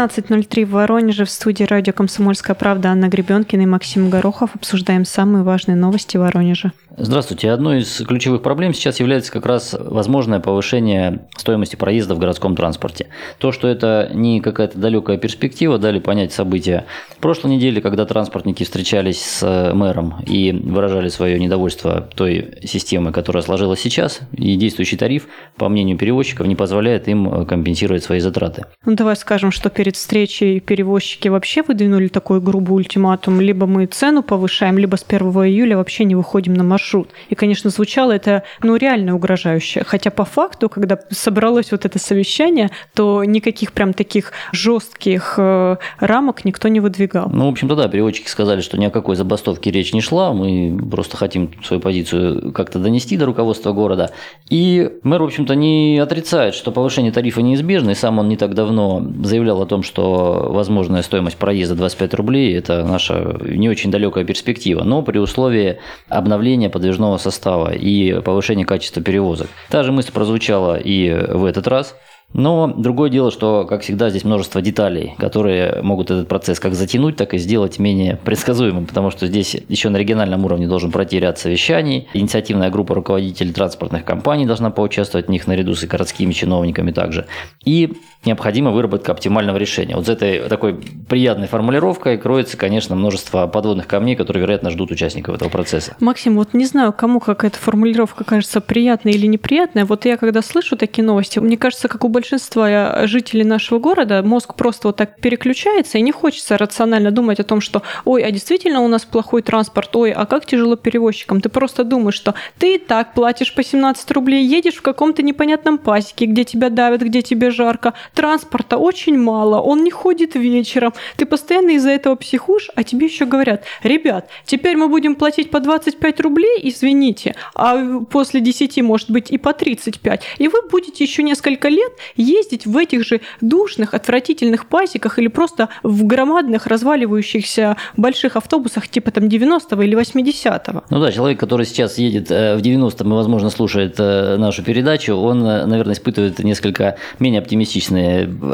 17.03 в Воронеже в студии радио «Комсомольская правда» Анна Гребенкина и Максим Горохов. Обсуждаем самые важные новости Воронежа. Здравствуйте. Одной из ключевых проблем сейчас является как раз возможное повышение стоимости проезда в городском транспорте. То, что это не какая-то далекая перспектива, дали понять события прошлой неделе, когда транспортники встречались с мэром и выражали свое недовольство той системой, которая сложилась сейчас, и действующий тариф, по мнению перевозчиков, не позволяет им компенсировать свои затраты. Ну, давай скажем, что перед встречей перевозчики вообще выдвинули такой грубый ультиматум. Либо мы цену повышаем, либо с 1 июля вообще не выходим на маршрут. И, конечно, звучало это, ну, реально угрожающе. Хотя по факту, когда собралось вот это совещание, то никаких прям таких жестких э, рамок никто не выдвигал. Ну, в общем-то, да, переводчики сказали, что ни о какой забастовке речь не шла. Мы просто хотим свою позицию как-то донести до руководства города. И мэр, в общем-то, не отрицает, что повышение тарифа неизбежно, и сам он не так давно заявлял о том, что возможная стоимость проезда 25 рублей – это наша не очень далекая перспектива, но при условии обновления подвижного состава и повышения качества перевозок. Та же мысль прозвучала и в этот раз – но другое дело, что, как всегда, здесь множество деталей, которые могут этот процесс как затянуть, так и сделать менее предсказуемым, потому что здесь еще на региональном уровне должен пройти ряд совещаний. Инициативная группа руководителей транспортных компаний должна поучаствовать в них наряду с городскими чиновниками также. И необходима выработка оптимального решения. Вот за этой такой приятной формулировкой кроется, конечно, множество подводных камней, которые, вероятно, ждут участников этого процесса. Максим, вот не знаю, кому как эта формулировка кажется приятной или неприятной. Вот я когда слышу такие новости, мне кажется, как у большинства жителей нашего города, мозг просто вот так переключается, и не хочется рационально думать о том, что ой, а действительно у нас плохой транспорт, ой, а как тяжело перевозчикам. Ты просто думаешь, что ты и так платишь по 17 рублей, едешь в каком-то непонятном пасеке, где тебя давят, где тебе жарко, транспорта очень мало, он не ходит вечером, ты постоянно из-за этого психуешь, а тебе еще говорят, ребят, теперь мы будем платить по 25 рублей, извините, а после 10 может быть и по 35, и вы будете еще несколько лет ездить в этих же душных, отвратительных пасеках или просто в громадных разваливающихся больших автобусах типа там 90-го или 80-го. Ну да, человек, который сейчас едет э, в 90-м и, возможно, слушает э, нашу передачу, он, э, наверное, испытывает несколько менее оптимистичные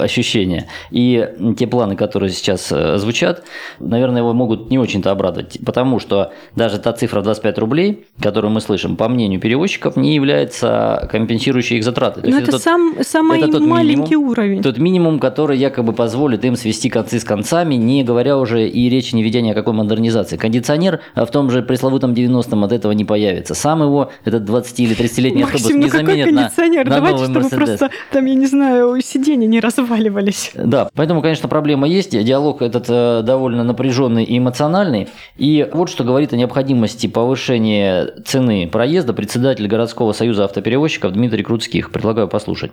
ощущения. И те планы, которые сейчас звучат, наверное, его могут не очень-то обрадовать, потому что даже та цифра 25 рублей, которую мы слышим, по мнению перевозчиков, не является компенсирующей их затраты. Но это, это сам, самый это тот маленький минимум, уровень. Тот минимум, который якобы позволит им свести концы с концами, не говоря уже и речи не ведя ни о какой модернизации. Кондиционер в том же пресловутом 90-м от этого не появится. Сам его, этот 20 или 30-летний автобус ну не заменит на, на Давайте, новый чтобы просто там, я не знаю, сиденья не разваливались. Да, поэтому, конечно, проблема есть. Диалог этот э, довольно напряженный и эмоциональный. И вот что говорит о необходимости повышения цены проезда председатель городского союза автоперевозчиков Дмитрий Крутских. Предлагаю послушать.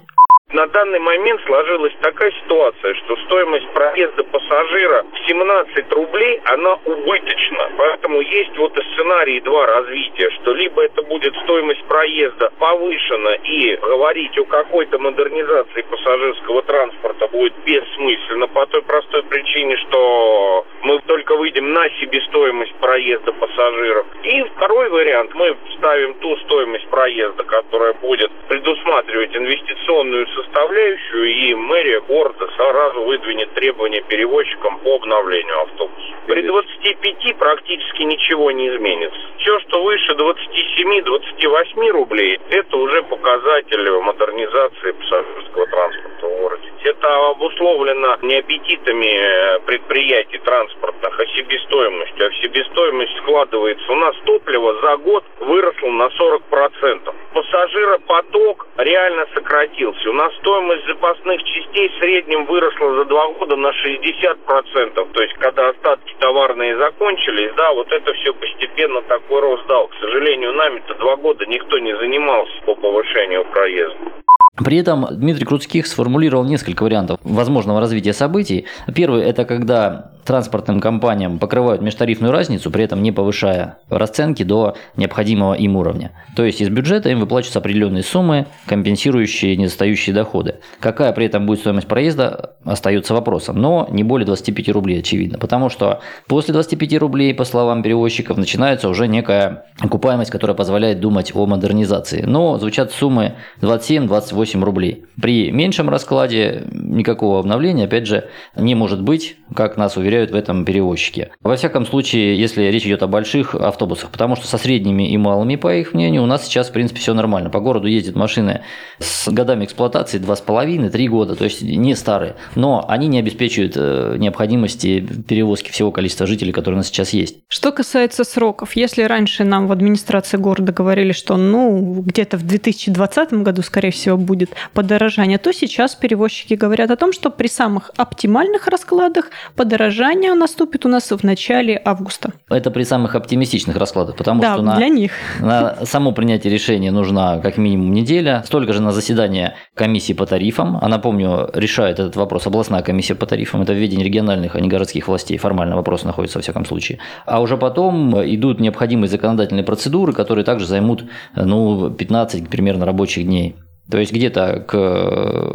На данный момент сложилась такая ситуация, что стоимость проезда пассажира в 17 рублей, она убыточна. Поэтому есть вот и сценарий два развития, что либо это будет стоимость проезда повышена и говорить о какой-то модернизации пассажирского транспорта будет бессмысленно по той простой причине, что мы только выйдем на себестоимость проезда пассажиров. И второй вариант, мы ставим ту стоимость проезда, которая будет предусматривать инвестиционную составляющую, и мэрия города сразу выдвинет требования перевозчикам по обновлению автобуса. При 25 практически ничего не изменится. Все, что выше 27-28 рублей, это уже показатель модернизации пассажирского транспорта в городе. Это обусловлено не аппетитами предприятий транспортных, а себестоимостью. А себестоимость складывается. У нас топливо за год выросло на 40%. Пассажиропоток реально сократился. У нас стоимость запасных частей в среднем выросла за два года на 60%. То есть, когда остатки товарные закончились, да, вот это все постепенно такой рост дал. К сожалению, нами-то два года никто не занимался по повышению проезда. При этом Дмитрий Крутских сформулировал несколько вариантов возможного развития событий. Первый – это когда транспортным компаниям покрывают межтарифную разницу, при этом не повышая расценки до необходимого им уровня. То есть из бюджета им выплачиваются определенные суммы, компенсирующие недостающие доходы. Какая при этом будет стоимость проезда, остается вопросом. Но не более 25 рублей, очевидно. Потому что после 25 рублей, по словам перевозчиков, начинается уже некая окупаемость, которая позволяет думать о модернизации. Но звучат суммы 27-28 рублей. При меньшем раскладе никакого обновления, опять же, не может быть, как нас уверяют в этом перевозчики. Во всяком случае, если речь идет о больших автобусах, потому что со средними и малыми, по их мнению, у нас сейчас, в принципе, все нормально. По городу ездят машины с годами эксплуатации 2,5-3 года, то есть не старые, но они не обеспечивают э, необходимости перевозки всего количества жителей, которые у нас сейчас есть. Что касается сроков, если раньше нам в администрации города говорили, что ну где-то в 2020 году, скорее всего, будет подорожание, то сейчас перевозчики говорят о том, что при самых оптимальных раскладах подорожание наступит у нас в начале августа. Это при самых оптимистичных раскладах, потому да, что на, для них. на само принятие решения нужна как минимум неделя, столько же на заседание комиссии по тарифам. А напомню, решает этот вопрос областная комиссия по тарифам, это введение региональных, а не городских властей. Формально вопрос находится во всяком случае. А уже потом идут необходимые законодательные процедуры, которые также займут ну, 15 примерно рабочих дней. То есть где-то к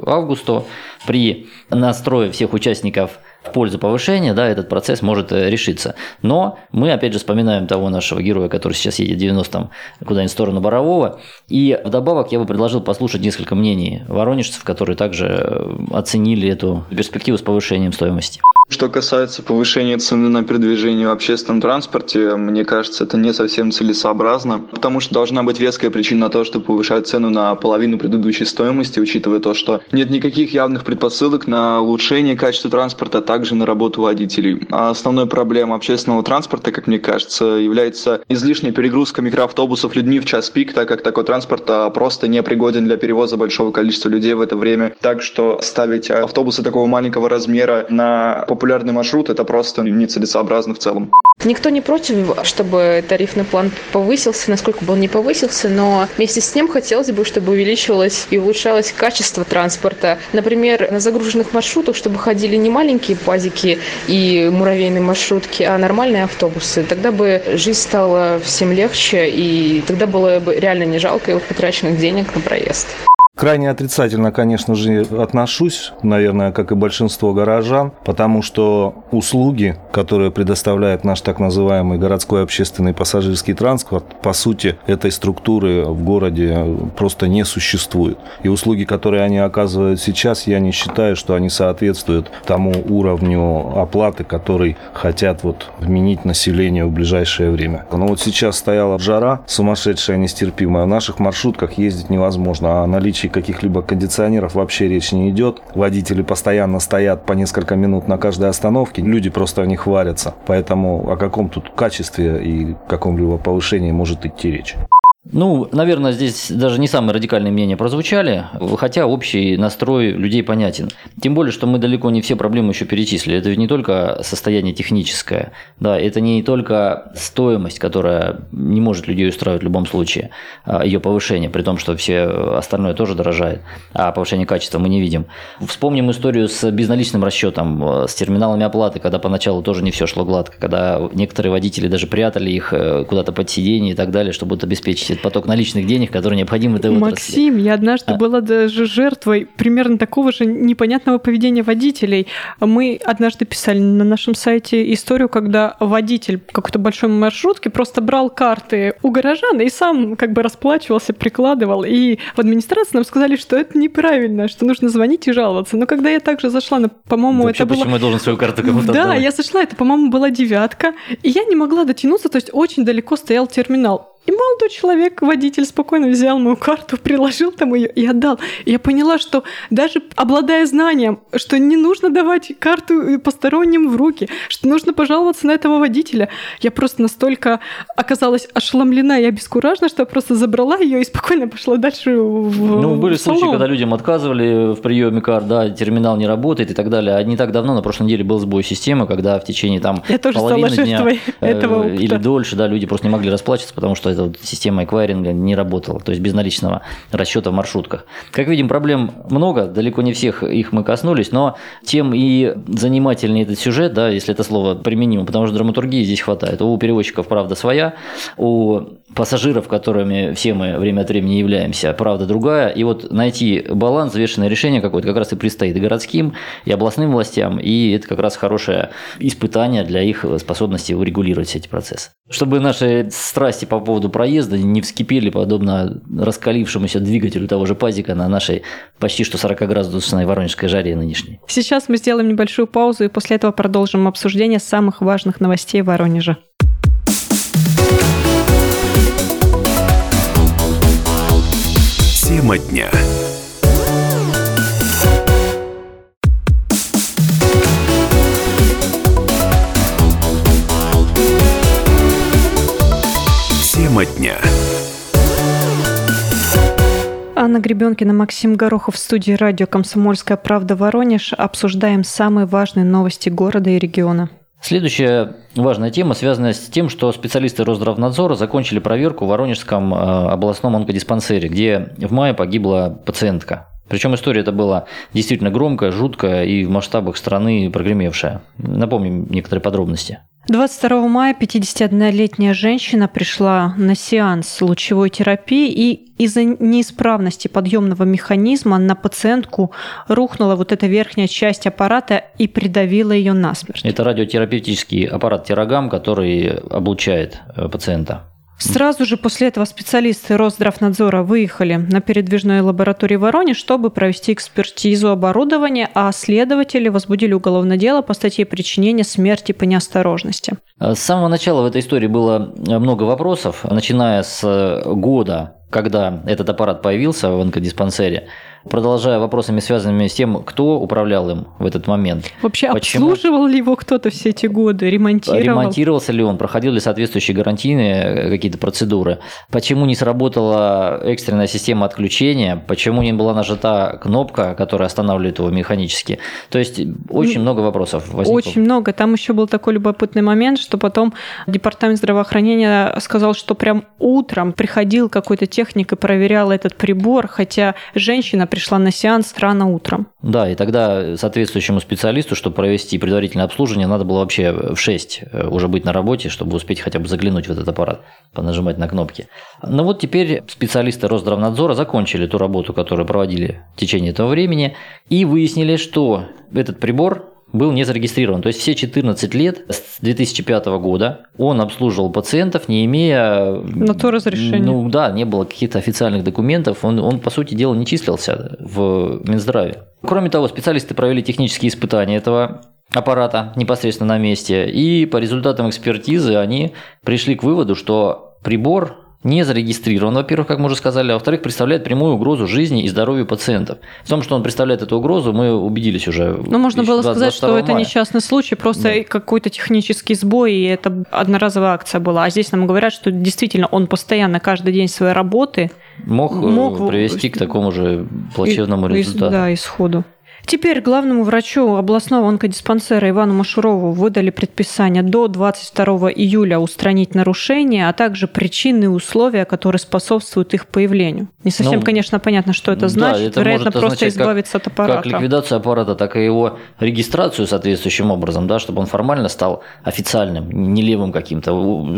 августу при настрое всех участников в пользу повышения, да, этот процесс может э, решиться. Но мы, опять же, вспоминаем того нашего героя, который сейчас едет в 90-м куда-нибудь в сторону Борового. И вдобавок я бы предложил послушать несколько мнений воронежцев, которые также э, оценили эту перспективу с повышением стоимости. Что касается повышения цены на передвижение в общественном транспорте, мне кажется, это не совсем целесообразно, потому что должна быть веская причина на то, чтобы повышать цену на половину предыдущей стоимости, учитывая то, что нет никаких явных предпосылок на улучшение качества транспорта, а также на работу водителей. А основной проблемой общественного транспорта, как мне кажется, является излишняя перегрузка микроавтобусов людьми в час пик, так как такой транспорт а, просто не пригоден для перевоза большого количества людей в это время. Так что ставить автобусы такого маленького размера на популярный маршрут, это просто нецелесообразно в целом. Никто не против, чтобы тарифный план повысился, насколько бы он не повысился, но вместе с ним хотелось бы, чтобы увеличивалось и улучшалось качество транспорта. Например, на загруженных маршрутах, чтобы ходили не маленькие пазики и муравейные маршрутки, а нормальные автобусы. Тогда бы жизнь стала всем легче, и тогда было бы реально не жалко потраченных денег на проезд. Крайне отрицательно, конечно же, отношусь, наверное, как и большинство горожан, потому что услуги, которые предоставляет наш так называемый городской общественный пассажирский транспорт, по сути, этой структуры в городе просто не существует. И услуги, которые они оказывают сейчас, я не считаю, что они соответствуют тому уровню оплаты, который хотят вот вменить населению в ближайшее время. Но вот сейчас стояла жара сумасшедшая, нестерпимая. В наших маршрутках ездить невозможно, а наличие наличии каких-либо кондиционеров вообще речь не идет. Водители постоянно стоят по несколько минут на каждой остановке. Люди просто в них варятся. Поэтому о каком тут качестве и каком-либо повышении может идти речь? Ну, наверное, здесь даже не самые радикальные мнения прозвучали, хотя общий настрой людей понятен. Тем более, что мы далеко не все проблемы еще перечислили. Это ведь не только состояние техническое, да, это не только стоимость, которая не может людей устраивать в любом случае, а ее повышение, при том, что все остальное тоже дорожает, а повышение качества мы не видим. Вспомним историю с безналичным расчетом, с терминалами оплаты, когда поначалу тоже не все шло гладко, когда некоторые водители даже прятали их э, куда-то под сиденье и так далее, чтобы обеспечить будет поток наличных денег, который необходим этой отрасли. Максим, я однажды а... была даже жертвой примерно такого же непонятного поведения водителей. Мы однажды писали на нашем сайте историю, когда водитель какой-то большой маршрутки просто брал карты у горожан и сам как бы расплачивался, прикладывал. И в администрации нам сказали, что это неправильно, что нужно звонить и жаловаться. Но когда я также зашла, на, по-моему, это было... почему я должен свою карту кому-то Да, отдавать? я зашла, это, по-моему, была девятка, и я не могла дотянуться, то есть очень далеко стоял терминал. И молодой человек, водитель, спокойно взял мою карту, приложил там ее и отдал. И я поняла, что даже обладая знанием, что не нужно давать карту посторонним в руки, что нужно пожаловаться на этого водителя, я просто настолько оказалась ошеломлена и обескуражена, что я просто забрала ее и спокойно пошла дальше в Ну, были в случаи, когда людям отказывали в приеме карт, да, терминал не работает и так далее. А не так давно, на прошлой неделе был сбой системы, когда в течение там я тоже половины дня жертвой этого опыта. или дольше, да, люди просто не могли расплачиваться, потому что эта вот система эквайринга не работала, то есть безналичного расчета в маршрутках. Как видим, проблем много, далеко не всех их мы коснулись, но тем и занимательнее этот сюжет, да, если это слово применимо, потому что драматургии здесь хватает. У переводчиков правда своя, у пассажиров, которыми все мы время от времени являемся, правда другая. И вот найти баланс, взвешенное решение какое-то как раз и предстоит городским, и областным властям, и это как раз хорошее испытание для их способности урегулировать эти процессы. Чтобы наши страсти по поводу проезда не вскипели подобно раскалившемуся двигателю того же пазика на нашей почти что 40-градусной воронежской жаре нынешней. Сейчас мы сделаем небольшую паузу и после этого продолжим обсуждение самых важных новостей Воронежа. Тема дня. Тема дня. Анна Гребенкина, Максим Горохов в студии радио «Комсомольская правда. Воронеж». Обсуждаем самые важные новости города и региона. Следующая важная тема связана с тем, что специалисты Росздравнадзора закончили проверку в Воронежском э, областном онкодиспансере, где в мае погибла пациентка. Причем история эта была действительно громкая, жуткая и в масштабах страны прогремевшая. Напомним некоторые подробности. 22 мая 51-летняя женщина пришла на сеанс лучевой терапии и из-за неисправности подъемного механизма на пациентку рухнула вот эта верхняя часть аппарата и придавила ее насмерть. Это радиотерапевтический аппарат Терагам, который облучает э, пациента. Сразу же после этого специалисты Росздравнадзора выехали на передвижной лаборатории в Воронеж, чтобы провести экспертизу оборудования, а следователи возбудили уголовное дело по статье причинения смерти по неосторожности. С самого начала в этой истории было много вопросов, начиная с года, когда этот аппарат появился в онкодиспансере продолжая вопросами, связанными с тем, кто управлял им в этот момент. Вообще Почему... обслуживал ли его кто-то все эти годы, ремонтировал? Ремонтировался ли он, проходил ли соответствующие гарантийные э, какие-то процедуры? Почему не сработала экстренная система отключения? Почему не была нажата кнопка, которая останавливает его механически? То есть очень много вопросов возникло. Очень много. Там еще был такой любопытный момент, что потом департамент здравоохранения сказал, что прям утром приходил какой-то техник и проверял этот прибор, хотя женщина пришла на сеанс рано утром. Да, и тогда соответствующему специалисту, чтобы провести предварительное обслуживание, надо было вообще в 6 э, уже быть на работе, чтобы успеть хотя бы заглянуть в этот аппарат, понажимать на кнопки. Но вот теперь специалисты Росздравнадзора закончили ту работу, которую проводили в течение этого времени, и выяснили, что этот прибор был не зарегистрирован. То есть все 14 лет с 2005 года он обслуживал пациентов, не имея... На то разрешение. Ну да, не было каких-то официальных документов. Он, он, по сути дела, не числился в Минздраве. Кроме того, специалисты провели технические испытания этого аппарата непосредственно на месте. И по результатам экспертизы они пришли к выводу, что прибор не зарегистрирован, во-первых, как мы уже сказали, а во-вторых, представляет прямую угрозу жизни и здоровью пациентов. В том, что он представляет эту угрозу, мы убедились уже. Ну, можно было сказать, что мая. это несчастный случай, просто да. какой-то технический сбой, и это одноразовая акция была. А здесь нам говорят, что действительно он постоянно, каждый день своей работы мог, э, мог привести к такому же плачевному и, результату. Да, исходу. Теперь главному врачу областного онкодиспансера Ивану Машурову выдали предписание до 22 июля устранить нарушения, а также причины и условия, которые способствуют их появлению. Не совсем, ну, конечно, понятно, что это значит. Да, это Вероятно, просто избавиться как, от аппарата. Как ликвидацию аппарата, так и его регистрацию соответствующим образом, да, чтобы он формально стал официальным, не левым каким-то.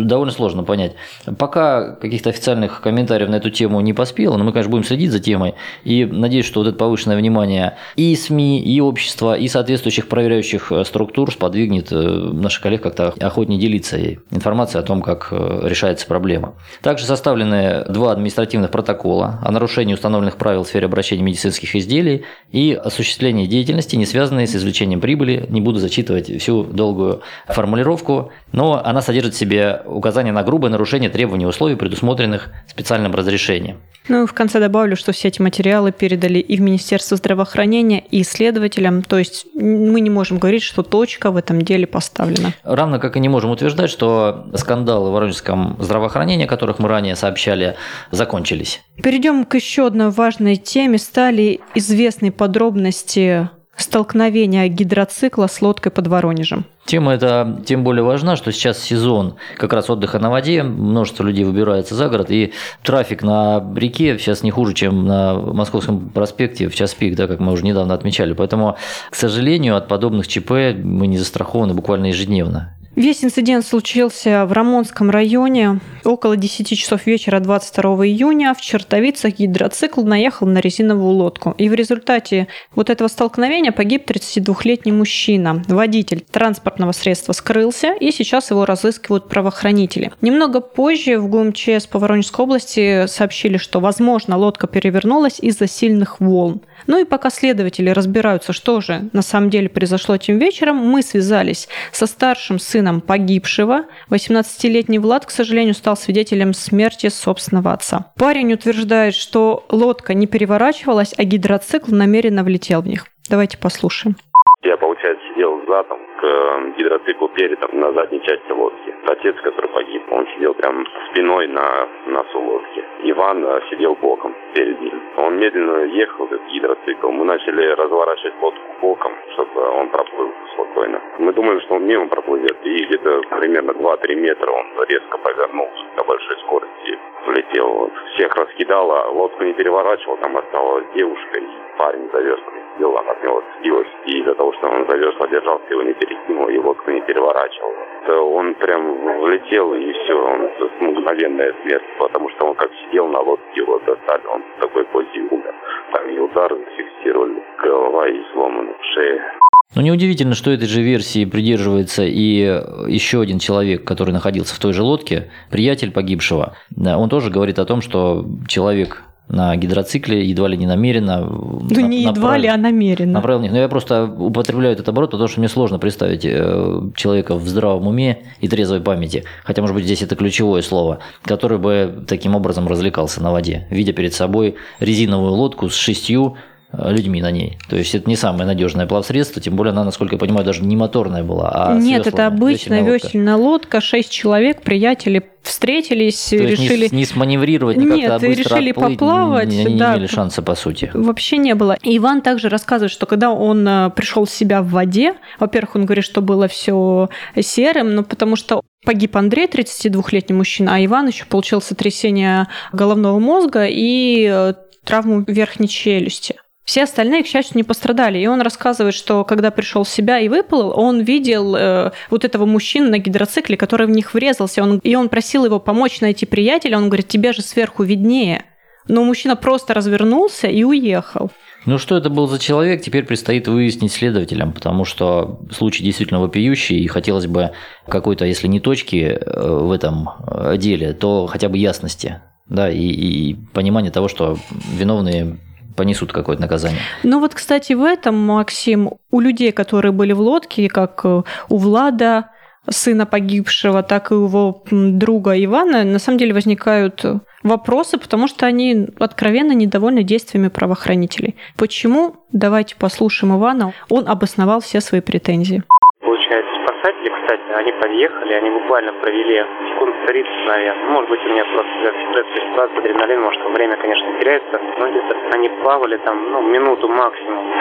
Довольно сложно понять. Пока каких-то официальных комментариев на эту тему не поспело, но мы, конечно, будем следить за темой. И надеюсь, что вот это повышенное внимание и СМИ, СМИ, и общества, и соответствующих проверяющих э, структур сподвигнет э, наших коллег как-то охотнее делиться информацией о том, как э, решается проблема. Также составлены два административных протокола о нарушении установленных правил в сфере обращения медицинских изделий и осуществлении деятельности, не связанной с извлечением прибыли. Не буду зачитывать всю долгую формулировку, но она содержит в себе указание на грубое нарушение требований и условий, предусмотренных специальным разрешением. Ну и в конце добавлю, что все эти материалы передали и в Министерство здравоохранения, и исследователям. То есть мы не можем говорить, что точка в этом деле поставлена. Равно как и не можем утверждать, что скандалы в воронежском здравоохранении, о которых мы ранее сообщали, закончились. Перейдем к еще одной важной теме. Стали известны подробности столкновения гидроцикла с лодкой под Воронежем. Тема эта тем более важна, что сейчас сезон как раз отдыха на воде, множество людей выбирается за город, и трафик на реке сейчас не хуже, чем на Московском проспекте в час пик, да, как мы уже недавно отмечали. Поэтому, к сожалению, от подобных ЧП мы не застрахованы буквально ежедневно. Весь инцидент случился в Рамонском районе. Около 10 часов вечера 22 июня в Чертовицах гидроцикл наехал на резиновую лодку. И в результате вот этого столкновения погиб 32-летний мужчина. Водитель транспортного средства скрылся, и сейчас его разыскивают правоохранители. Немного позже в ГУМЧС по Воронежской области сообщили, что, возможно, лодка перевернулась из-за сильных волн. Ну и пока следователи разбираются, что же на самом деле произошло этим вечером, мы связались со старшим сыном погибшего. 18-летний Влад, к сожалению, стал свидетелем смерти собственного отца. Парень утверждает, что лодка не переворачивалась, а гидроцикл намеренно влетел в них. Давайте послушаем. Сидел задом к э, гидроциклу передом на задней части лодки. Отец, который погиб, он сидел прям спиной на носу лодки. Иван э, сидел боком перед ним. Он медленно ехал, этот гидроцикл. Мы начали разворачивать лодку боком, чтобы он проплыл спокойно. Мы думали, что он мимо проплывет. И где-то примерно 2-3 метра он резко повернулся на большой скорости. Влетел. Всех раскидало, лодку не переворачивал, там осталась девушка и парень завязанный сидел, она от него сбилась. И из-за того, что он за весла держался, его не перекинул, и лодку не переворачивал. Он прям влетел, и все, он мгновенная смерть, потому что он как сидел на лодке, его достали, он в такой позе умер. Там и удар зафиксировали, голова и сломана, шея. Ну, неудивительно, что этой же версии придерживается и еще один человек, который находился в той же лодке, приятель погибшего. Он тоже говорит о том, что человек на гидроцикле, едва ли не намеренно. Ну, не едва направил, ли, а намеренно. Направил, но я просто употребляю этот оборот, потому что мне сложно представить э, человека в здравом уме и трезвой памяти, хотя, может быть, здесь это ключевое слово, который бы таким образом развлекался на воде, видя перед собой резиновую лодку с шестью Э, людьми на ней. То есть это не самое надежное плавсредство, тем более она, насколько я понимаю, даже не моторная была, а Нет, это обычная весельная лодка. лодка, шесть человек, приятели встретились, То решили... Не, не сманеврировать, не Нет, как-то быстро решили отплыть, поплавать. Не, не да, имели шанса, по сути. Вообще не было. И Иван также рассказывает, что когда он э, пришел в себя в воде, во-первых, он говорит, что было все серым, но потому что Погиб Андрей, 32-летний мужчина, а Иван еще получил сотрясение головного мозга и э, травму верхней челюсти. Все остальные, к счастью, не пострадали. И он рассказывает, что когда пришел в себя и выплыл, он видел э, вот этого мужчину на гидроцикле, который в них врезался. Он, и он просил его помочь найти приятеля. Он говорит, тебе же сверху виднее. Но мужчина просто развернулся и уехал. Ну, что это был за человек, теперь предстоит выяснить следователям, потому что случай действительно вопиющий, и хотелось бы какой-то, если не точки э, в этом э, деле, то хотя бы ясности, да, и, и понимание того, что виновные понесут какое-то наказание. Ну вот, кстати, в этом, Максим, у людей, которые были в лодке, как э, у Влада, сына погибшего, так и его друга Ивана, на самом деле возникают вопросы, потому что они откровенно недовольны действиями правоохранителей. Почему? Давайте послушаем Ивана. Он обосновал все свои претензии. Кстати, они подъехали, они буквально провели секунд 30, наверное. Может быть, у меня просто эта ситуация, адреналин, может, время, конечно, теряется. Но где-то они плавали там, ну, минуту максимум.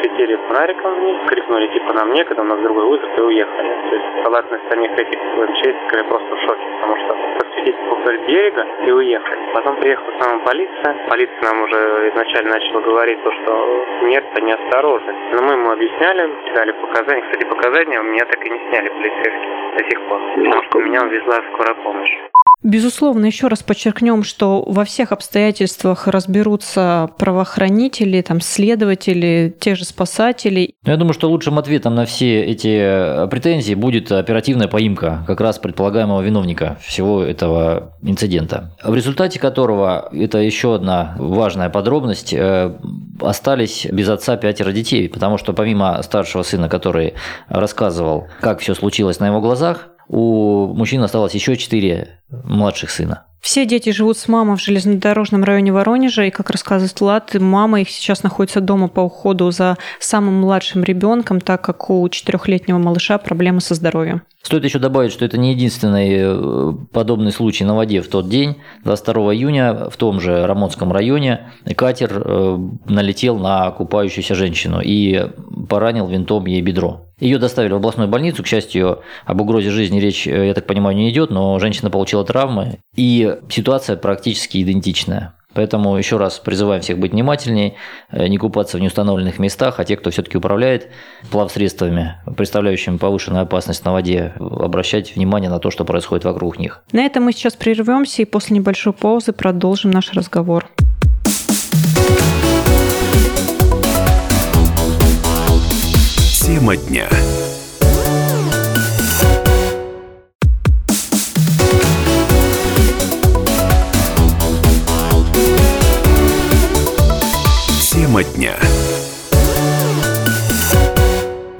Светили фонариком вниз, крикнули типа нам некогда, у нас другой вызов и уехали. То есть халатность самих этих МЧСников просто в шоке, потому что подсветить вдоль берега и уехали. Потом приехала сама полиция. Полиция нам уже изначально начала говорить то, что смерть это неосторожность. Но мы ему объясняли, дали показания. Кстати, показания у меня так и не сняли полицейские до сих пор. Потому что меня увезла скорая помощь. Безусловно, еще раз подчеркнем, что во всех обстоятельствах разберутся правоохранители, там, следователи, те же спасатели. Ну, я думаю, что лучшим ответом на все эти э, претензии будет оперативная поимка как раз предполагаемого виновника всего этого инцидента, в результате которого, это еще одна важная подробность, э, остались без отца пятеро детей, потому что помимо старшего сына, который рассказывал, как все случилось на его глазах, у мужчин осталось еще четыре младших сына. Все дети живут с мамой в железнодорожном районе Воронежа, и, как рассказывает Влад, мама их сейчас находится дома по уходу за самым младшим ребенком, так как у четырехлетнего малыша проблемы со здоровьем. Стоит еще добавить, что это не единственный э, подобный случай на воде в тот день. 22 июня в том же Рамонском районе катер э, налетел на купающуюся женщину и поранил винтом ей бедро. Ее доставили в областную больницу. К счастью, об угрозе жизни речь, э, я так понимаю, не идет, но женщина получила травмы. И ситуация практически идентичная. Поэтому еще раз призываем всех быть внимательней, э, не купаться в неустановленных местах, а те, кто все-таки управляет плавсредствами, представляющими повышенную опасность на воде, обращать внимание на то, что происходит вокруг них. На этом мы сейчас прервемся и после небольшой паузы продолжим наш разговор.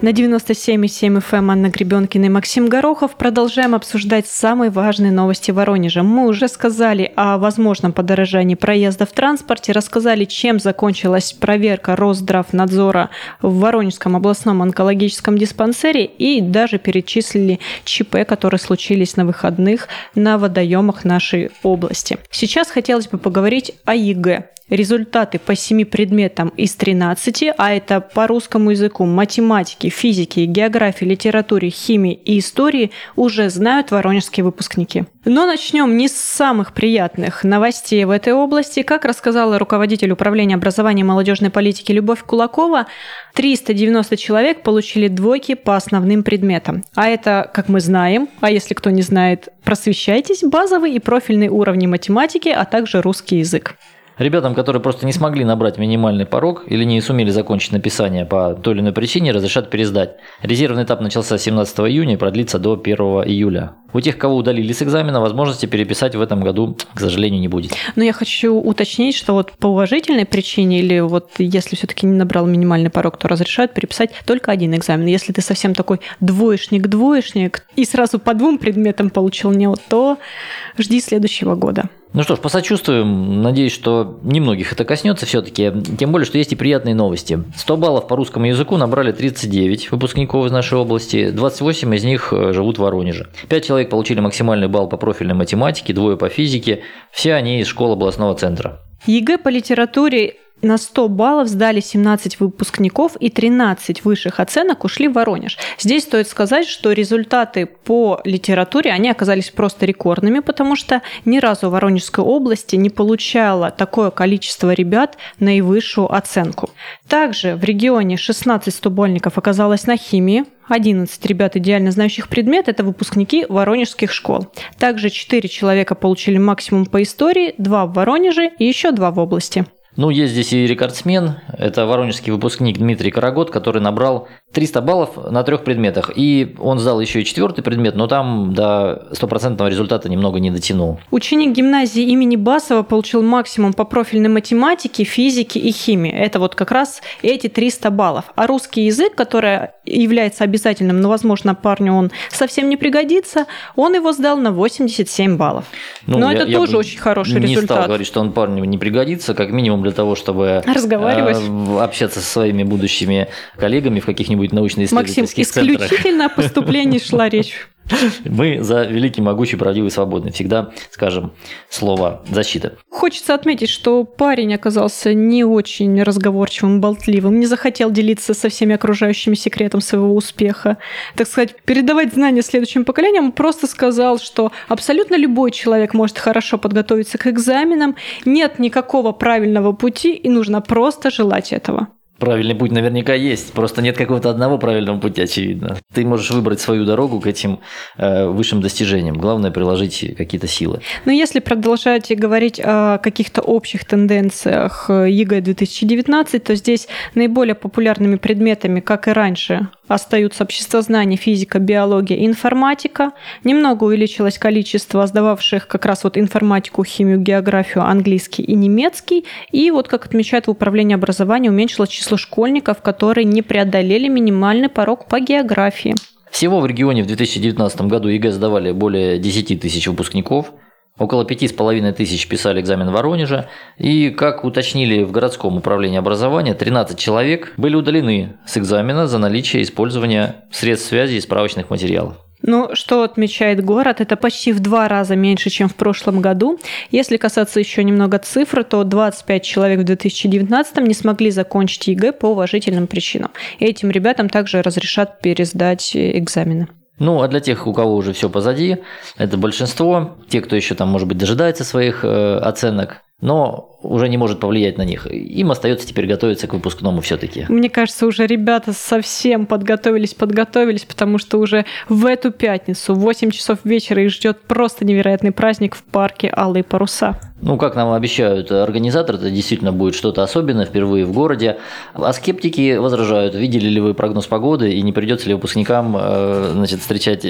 На 97,7 FM эм Анна Гребенкина и Максим Горохов продолжаем обсуждать самые важные новости Воронежа. Мы уже сказали о возможном подорожании проезда в транспорте, рассказали, чем закончилась проверка Росздравнадзора в Воронежском областном онкологическом диспансере и даже перечислили ЧП, которые случились на выходных на водоемах нашей области. Сейчас хотелось бы поговорить о ЕГЭ результаты по семи предметам из 13, а это по русскому языку, математике, физике, географии, литературе, химии и истории уже знают воронежские выпускники. Но начнем не с самых приятных новостей в этой области. Как рассказала руководитель управления образования и молодежной политики Любовь Кулакова, 390 человек получили двойки по основным предметам. А это, как мы знаем, а если кто не знает, просвещайтесь, базовый и профильный уровни математики, а также русский язык. Ребятам, которые просто не смогли набрать минимальный порог или не сумели закончить написание по той или иной причине, разрешат пересдать. Резервный этап начался 17 июня и продлится до 1 июля. У тех, кого удалили с экзамена, возможности переписать в этом году, к сожалению, не будет. Но я хочу уточнить, что вот по уважительной причине или вот если все-таки не набрал минимальный порог, то разрешают переписать только один экзамен. Если ты совсем такой двоечник-двоечник и сразу по двум предметам получил не то жди следующего года. Ну что ж, посочувствуем. Надеюсь, что немногих это коснется все-таки. Тем более, что есть и приятные новости. 100 баллов по русскому языку набрали 39 выпускников из нашей области. 28 из них э, живут в Воронеже. 5 человек получили максимальный балл по профильной математике, двое по физике. Все они из школы областного центра. ЕГЭ по литературе на 100 баллов сдали 17 выпускников и 13 высших оценок ушли в Воронеж. Здесь стоит сказать, что результаты по литературе, они оказались просто рекордными, потому что ни разу Воронежской области не получало такое количество ребят наивысшую оценку. Также в регионе 16 стобалльников оказалось на химии, 11 ребят, идеально знающих предмет, это выпускники воронежских школ. Также 4 человека получили максимум по истории, 2 в Воронеже и еще 2 в области. Ну, есть здесь и рекордсмен. Это воронежский выпускник Дмитрий Карагод, который набрал 300 баллов на трех предметах. И он сдал еще и четвертый предмет, но там до стопроцентного результата немного не дотянул. Ученик гимназии имени Басова получил максимум по профильной математике, физике и химии. Это вот как раз эти 300 баллов. А русский язык, который является обязательным, но, возможно, парню он совсем не пригодится, он его сдал на 87 баллов. Ну, но я, это я тоже очень хороший не результат. Не стал говорить, что он парню не пригодится, как минимум для того, чтобы разговаривать, э, общаться со своими будущими коллегами в каких-нибудь научно-исследовательских Максим, центрах. исключительно о поступлении шла речь. Мы за великий, могучий, правдивый, свободный. Всегда скажем слово защита. Хочется отметить, что парень оказался не очень разговорчивым, болтливым, не захотел делиться со всеми окружающими секретом своего успеха. Так сказать, передавать знания следующим поколениям, просто сказал, что абсолютно любой человек может хорошо подготовиться к экзаменам, нет никакого правильного пути, и нужно просто желать этого. Правильный путь наверняка есть, просто нет какого-то одного правильного пути, очевидно. Ты можешь выбрать свою дорогу к этим э, высшим достижениям. Главное приложить какие-то силы. Но если продолжать говорить о каких-то общих тенденциях ЕГЭ 2019, то здесь наиболее популярными предметами, как и раньше, остаются обществознание, физика, биология информатика. Немного увеличилось количество сдававших как раз вот информатику, химию, географию, английский и немецкий. И вот, как отмечают в управлении образования, уменьшилось число школьников, которые не преодолели минимальный порог по географии. Всего в регионе в 2019 году ЕГЭ сдавали более 10 тысяч выпускников. Около пяти с половиной тысяч писали экзамен в Воронеже. И, как уточнили в городском управлении образования, 13 человек были удалены с экзамена за наличие использования средств связи и справочных материалов. Ну, что отмечает город, это почти в два раза меньше, чем в прошлом году. Если касаться еще немного цифр, то 25 человек в 2019 не смогли закончить ЕГЭ по уважительным причинам. Этим ребятам также разрешат пересдать экзамены. Ну, а для тех, у кого уже все позади, это большинство, те, кто еще там, может быть, дожидается своих э, оценок, но уже не может повлиять на них. Им остается теперь готовиться к выпускному все-таки. Мне кажется, уже ребята совсем подготовились, подготовились, потому что уже в эту пятницу в 8 часов вечера их ждет просто невероятный праздник в парке Алые паруса. Ну, как нам обещают организаторы, это действительно будет что-то особенное впервые в городе. А скептики возражают, видели ли вы прогноз погоды и не придется ли выпускникам э, значит, встречать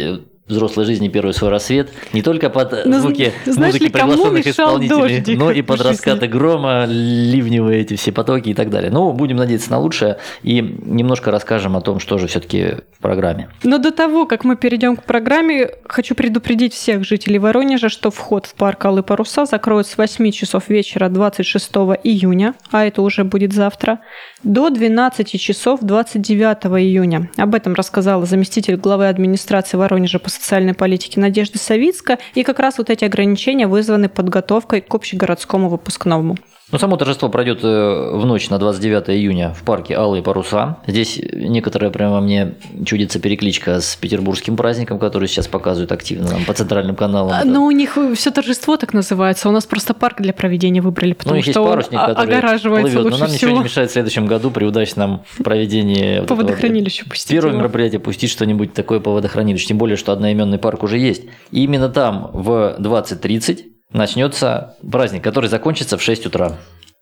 взрослой жизни первый свой рассвет не только под Но, звуки знаешь музыки ли, приглашенных исполнителей, дождик но и под жизни? раскаты грома, ливневые эти все потоки и так далее. Но будем надеяться на лучшее и немножко расскажем о том, что же все-таки в программе. Но до того, как мы перейдем к программе, хочу предупредить всех жителей Воронежа, что вход в парк Алые паруса закроют с 8 часов вечера 26 июня, а это уже будет завтра, до 12 часов 29 июня. Об этом рассказала заместитель главы администрации Воронежа по социальной политике Надежда Савицка. И как раз вот эти ограничения вызваны подготовкой к общегородскому выпускному. Ну, само торжество пройдет э, в ночь на 29 июня в парке Алые паруса. Здесь некоторая прямо мне чудится перекличка с петербургским праздником, который сейчас показывают активно нам по центральным каналам. А, Но у них все торжество так называется. У нас просто парк для проведения выбрали, Ну, потому у них есть что он парусник, о- который огораживается плывет, но лучше нам ничего всего. не мешает в следующем году при удачном проведении вот По водохранилищу пустить Первое мероприятие пустить что-нибудь такое по водохранилищу, тем более, что одноименный парк уже есть. И именно там в 20.30 начнется праздник, который закончится в 6 утра.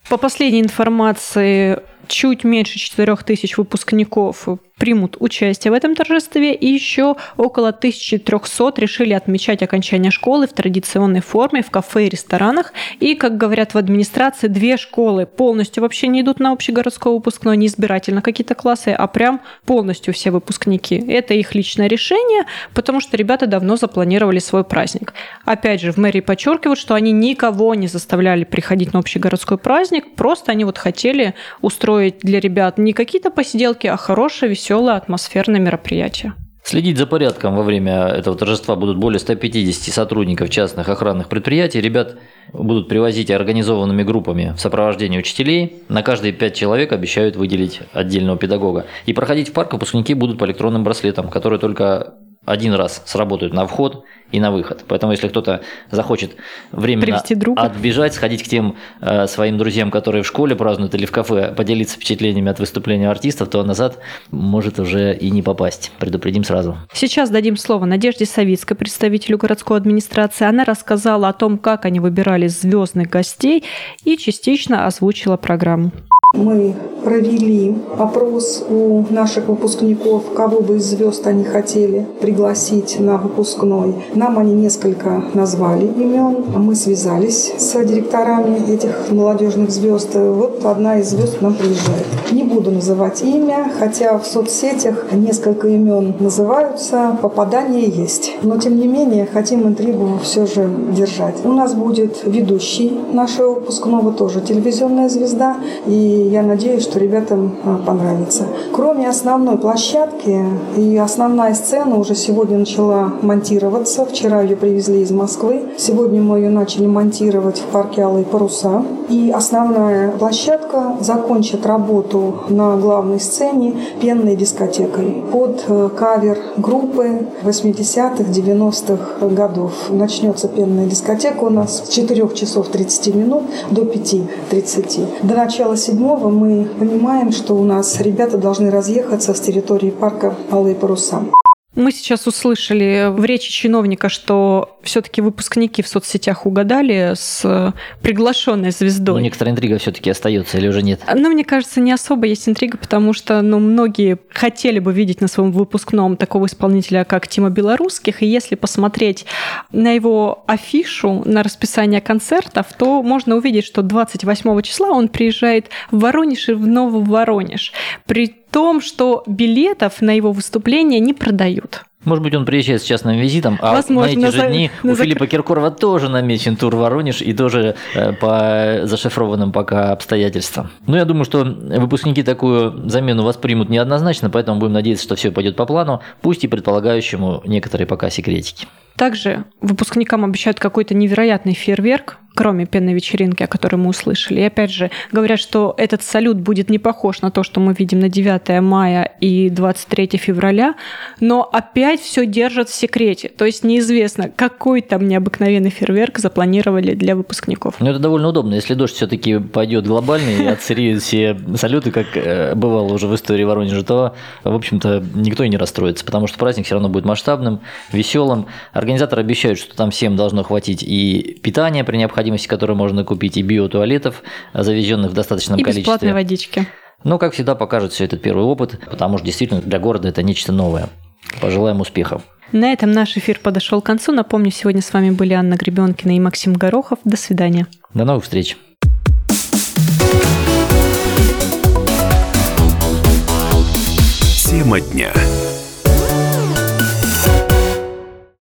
По последней информации, чуть меньше 4 тысяч выпускников примут участие в этом торжестве, и еще около 1300 решили отмечать окончание школы в традиционной форме в кафе и ресторанах. И, как говорят в администрации, две школы полностью вообще не идут на общегородской выпускной, не избирательно какие-то классы, а прям полностью все выпускники. Это их личное решение, потому что ребята давно запланировали свой праздник. Опять же, в мэрии подчеркивают, что они никого не заставляли приходить на общегородской праздник, просто они вот хотели устроить для ребят не какие-то посиделки, а хорошее, веселое, атмосферное мероприятие. Следить за порядком во время этого торжества будут более 150 сотрудников частных охранных предприятий. Ребят будут привозить организованными группами в сопровождении учителей. На каждые 5 человек обещают выделить отдельного педагога. И проходить в парк выпускники будут по электронным браслетам, которые только один раз сработают на вход и на выход. Поэтому, если кто-то захочет временно отбежать, сходить к тем э, своим друзьям, которые в школе празднуют или в кафе, поделиться впечатлениями от выступления артистов, то назад может уже и не попасть. Предупредим сразу. Сейчас дадим слово Надежде Савицкой, представителю городской администрации. Она рассказала о том, как они выбирали звездных гостей и частично озвучила программу. Мы провели опрос у наших выпускников, кого бы из звезд они хотели пригласить на выпускной. Нам они несколько назвали имен. Мы связались с директорами этих молодежных звезд. Вот одна из звезд нам приезжает. Не буду называть имя, хотя в соцсетях несколько имен называются, попадание есть. Но тем не менее хотим интригу все же держать. У нас будет ведущий нашего выпускного тоже телевизионная звезда. И я надеюсь, что ребятам а, понравится. Кроме основной площадки и основная сцена уже сегодня начала монтироваться. Вчера ее привезли из Москвы. Сегодня мы ее начали монтировать в парке Алые паруса. И основная площадка закончит работу на главной сцене пенной дискотекой под э, кавер группы 80-х, 90-х годов. Начнется пенная дискотека у нас с 4 часов 30 минут до 5.30. До начала седьмого мы понимаем, что у нас ребята должны разъехаться с территории парка Алые паруса. Мы сейчас услышали в речи чиновника, что все-таки выпускники в соцсетях угадали с приглашенной Но звездой. некоторая интрига все-таки остается или уже нет? Но мне кажется, не особо есть интрига, потому что ну, многие хотели бы видеть на своем выпускном такого исполнителя, как Тима Белорусских. И если посмотреть на его афишу, на расписание концертов, то можно увидеть, что 28 числа он приезжает в Воронеж и в Новый Воронеж. При том, что билетов на его выступление не продают. Может быть, он приезжает с частным визитом, а Возможно, на эти же за- дни на у зак- Филиппа Киркорова тоже намечен тур Воронеж и тоже э, по зашифрованным пока обстоятельствам. Но я думаю, что выпускники такую замену воспримут неоднозначно, поэтому будем надеяться, что все пойдет по плану, пусть и предполагающему некоторые пока секретики. Также выпускникам обещают какой-то невероятный фейерверк, кроме пенной вечеринки, о которой мы услышали. И опять же, говорят, что этот салют будет не похож на то, что мы видим на 9 мая и 23 февраля, но опять все держат в секрете. То есть неизвестно, какой там необыкновенный фейерверк запланировали для выпускников. Ну, это довольно удобно. Если дождь все-таки пойдет глобальный и отсыреют все салюты, как э, бывало уже в истории Воронежа, то, в общем-то, никто и не расстроится, потому что праздник все равно будет масштабным, веселым. Организаторы обещают, что там всем должно хватить и питания при необходимости, которое можно купить, и биотуалетов, завезенных в достаточном И количестве. бесплатной водички. Но, как всегда, покажет все этот первый опыт, потому что действительно для города это нечто новое. Пожелаем успехов. На этом наш эфир подошел к концу. Напомню, сегодня с вами были Анна Гребенкина и Максим Горохов. До свидания. До новых встреч. Тема дня.